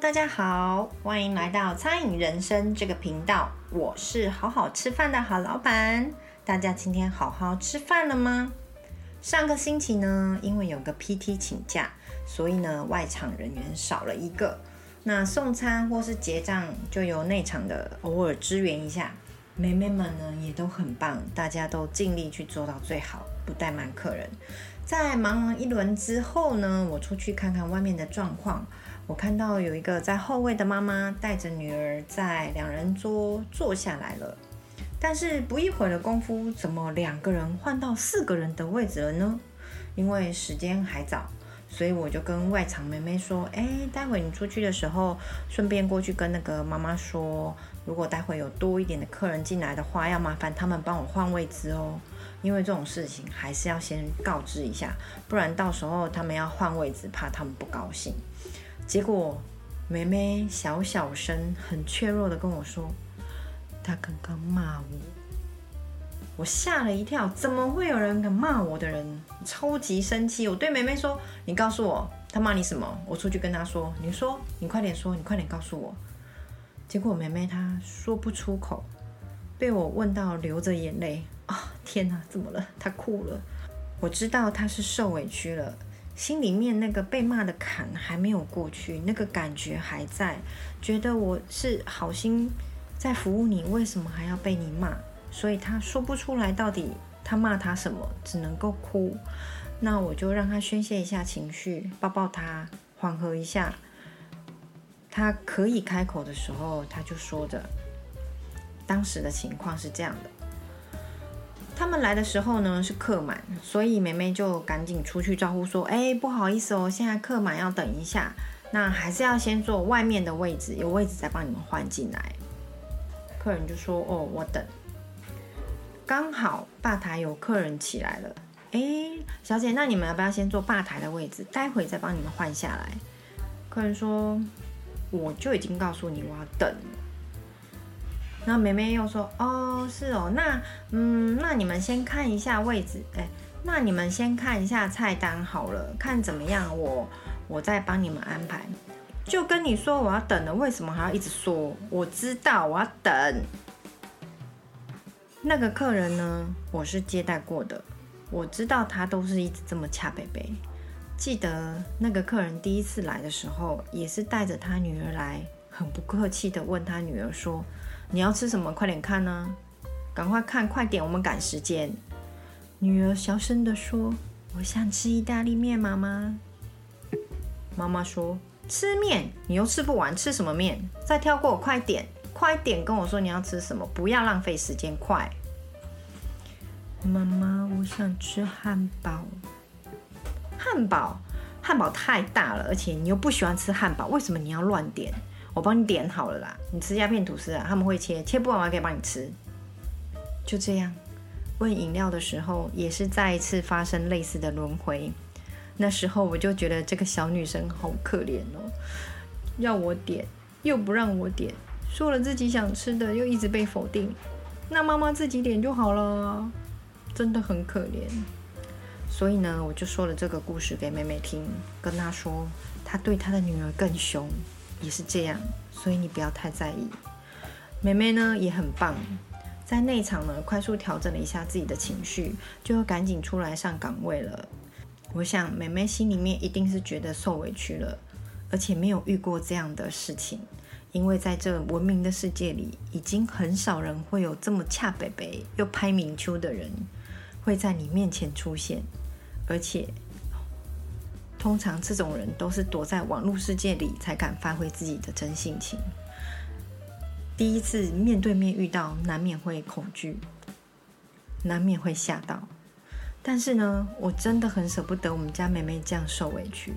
大家好，欢迎来到餐饮人生这个频道。我是好好吃饭的好老板。大家今天好好吃饭了吗？上个星期呢，因为有个 PT 请假，所以呢，外场人员少了一个。那送餐或是结账就由内场的偶尔支援一下。妹妹们呢也都很棒，大家都尽力去做到最好，不怠慢客人。在忙完一轮之后呢，我出去看看外面的状况。我看到有一个在后位的妈妈带着女儿在两人桌坐下来了，但是不一会儿的功夫，怎么两个人换到四个人的位置了呢？因为时间还早，所以我就跟外场妹妹说：“哎，待会你出去的时候，顺便过去跟那个妈妈说，如果待会有多一点的客人进来的话，要麻烦他们帮我换位置哦。因为这种事情还是要先告知一下，不然到时候他们要换位置，怕他们不高兴。”结果，妹妹小小声、很怯弱的跟我说：“她刚刚骂我。”我吓了一跳，怎么会有人敢骂我的人？超级生气！我对妹妹说：“你告诉我，他骂你什么？我出去跟他说。你说，你快点说，你快点告诉我。”结果妹妹她说不出口，被我问到流着眼泪啊、天哪，怎么了？她哭了。我知道她是受委屈了。心里面那个被骂的坎还没有过去，那个感觉还在，觉得我是好心在服务你，为什么还要被你骂？所以他说不出来到底他骂他什么，只能够哭。那我就让他宣泄一下情绪，抱抱他，缓和一下。他可以开口的时候，他就说着，当时的情况是这样的。他们来的时候呢，是客满，所以妹妹就赶紧出去招呼说：“哎，不好意思哦，现在客满要等一下，那还是要先坐外面的位置，有位置再帮你们换进来。”客人就说：“哦，我等。”刚好吧台有客人起来了，哎，小姐，那你们要不要先坐吧台的位置，待会再帮你们换下来？客人说：“我就已经告诉你我要等。”那妹妹又说：“哦，是哦，那嗯，那你们先看一下位置，哎，那你们先看一下菜单好了，看怎么样，我我再帮你们安排。就跟你说我要等了，为什么还要一直说？我知道我要等。那个客人呢，我是接待过的，我知道他都是一直这么恰北北。记得那个客人第一次来的时候，也是带着他女儿来，很不客气的问他女儿说。”你要吃什么？快点看呢、啊！赶快看，快点，我们赶时间。女儿小声地说：“我想吃意大利面，妈妈。”妈妈说：“吃面？你又吃不完，吃什么面？再跳过，快点，快点跟我说你要吃什么，不要浪费时间，快！”妈妈，我想吃汉堡。汉堡？汉堡太大了，而且你又不喜欢吃汉堡，为什么你要乱点？我帮你点好了啦，你吃鸦片吐司啊，他们会切，切不完我可以帮你吃。就这样，问饮料的时候也是再一次发生类似的轮回。那时候我就觉得这个小女生好可怜哦，要我点又不让我点，说了自己想吃的又一直被否定。那妈妈自己点就好了，真的很可怜。所以呢，我就说了这个故事给妹妹听，跟她说她对她的女儿更凶。也是这样，所以你不要太在意。妹妹呢也很棒，在内场呢快速调整了一下自己的情绪，就赶紧出来上岗位了。我想妹妹心里面一定是觉得受委屈了，而且没有遇过这样的事情，因为在这文明的世界里，已经很少人会有这么恰北北又拍明秋的人会在你面前出现，而且。通常这种人都是躲在网络世界里才敢发挥自己的真性情。第一次面对面遇到，难免会恐惧，难免会吓到。但是呢，我真的很舍不得我们家妹妹这样受委屈。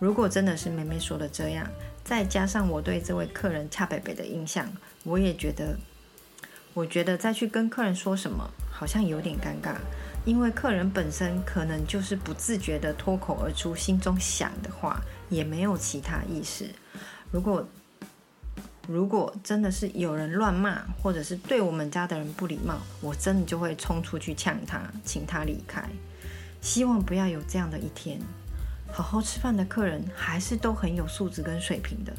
如果真的是妹妹说的这样，再加上我对这位客人恰北北的印象，我也觉得，我觉得再去跟客人说什么，好像有点尴尬。因为客人本身可能就是不自觉的脱口而出心中想的话，也没有其他意思。如果如果真的是有人乱骂，或者是对我们家的人不礼貌，我真的就会冲出去呛他，请他离开。希望不要有这样的一天。好好吃饭的客人还是都很有素质跟水平的。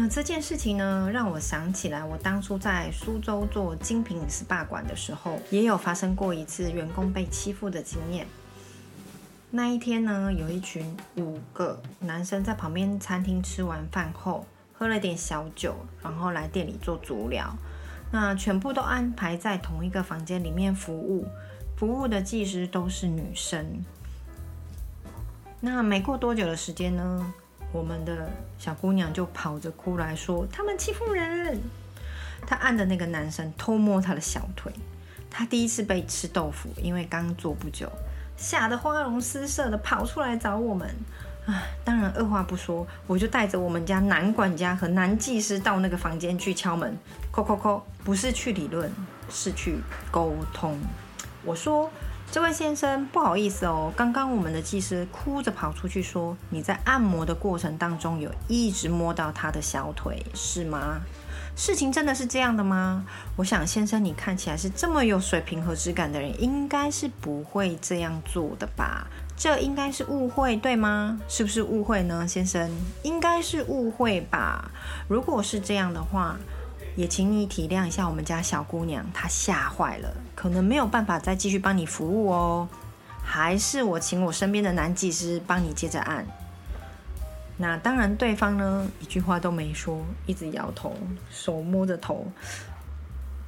那这件事情呢，让我想起来，我当初在苏州做精品 SPA 馆的时候，也有发生过一次员工被欺负的经验。那一天呢，有一群五个男生在旁边餐厅吃完饭后，喝了点小酒，然后来店里做足疗。那全部都安排在同一个房间里面服务，服务的技师都是女生。那没过多久的时间呢，我们的小姑娘就跑着哭来说：“他们欺负人！”她按的那个男生偷摸她的小腿。她第一次被吃豆腐，因为刚做不久，吓得花容失色的跑出来找我们。啊，当然二话不说，我就带着我们家男管家和男技师到那个房间去敲门，叩叩叩，不是去理论，是去沟通。我说。这位先生，不好意思哦，刚刚我们的技师哭着跑出去说，你在按摩的过程当中有一直摸到他的小腿，是吗？事情真的是这样的吗？我想先生，你看起来是这么有水平和质感的人，应该是不会这样做的吧？这应该是误会，对吗？是不是误会呢，先生？应该是误会吧？如果是这样的话。也请你体谅一下我们家小姑娘，她吓坏了，可能没有办法再继续帮你服务哦。还是我请我身边的男技师帮你接着按。那当然，对方呢一句话都没说，一直摇头，手摸着头，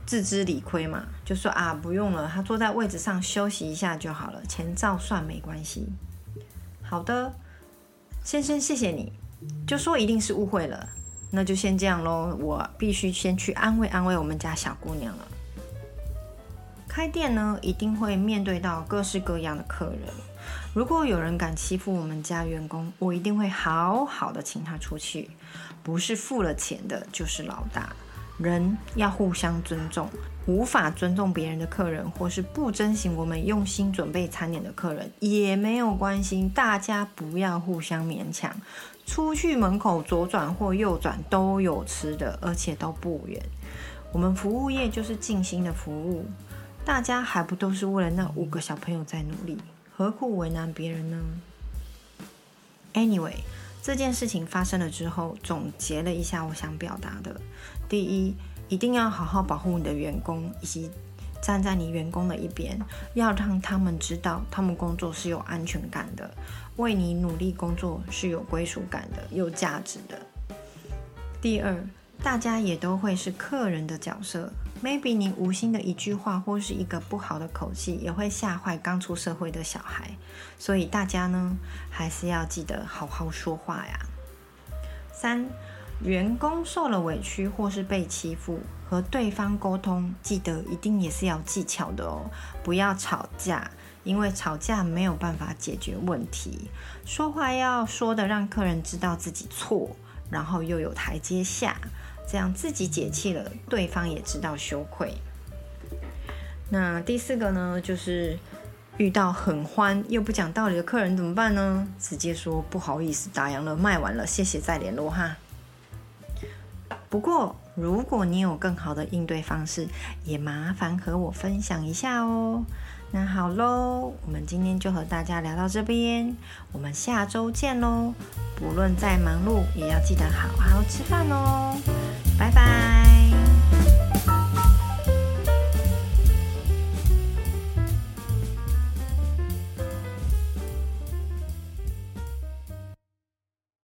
自知理亏嘛，就说啊不用了，他坐在位置上休息一下就好了，钱照算没关系。好的，先生，谢谢你，就说一定是误会了。那就先这样喽，我必须先去安慰安慰我们家小姑娘了。开店呢，一定会面对到各式各样的客人。如果有人敢欺负我们家员工，我一定会好好的请他出去。不是付了钱的，就是老大。人要互相尊重，无法尊重别人的客人，或是不珍惜我们用心准备餐点的客人，也没有关系。大家不要互相勉强。出去门口左转或右转都有吃的，而且都不远。我们服务业就是尽心的服务，大家还不都是为了那五个小朋友在努力，何苦为难别人呢？Anyway，这件事情发生了之后，总结了一下我想表达的：第一，一定要好好保护你的员工，以及站在你员工的一边，要让他们知道他们工作是有安全感的。为你努力工作是有归属感的、有价值的。第二，大家也都会是客人的角色，maybe 你无心的一句话或是一个不好的口气，也会吓坏刚出社会的小孩。所以大家呢，还是要记得好好说话呀。三，员工受了委屈或是被欺负，和对方沟通，记得一定也是要技巧的哦，不要吵架。因为吵架没有办法解决问题，说话要说的让客人知道自己错，然后又有台阶下，这样自己解气了，对方也知道羞愧。那第四个呢，就是遇到很欢又不讲道理的客人怎么办呢？直接说不好意思，打烊了，卖完了，谢谢再联络哈。不过如果你有更好的应对方式，也麻烦和我分享一下哦。那好喽，我们今天就和大家聊到这边，我们下周见喽！不论再忙碌，也要记得好好吃饭哦，拜拜。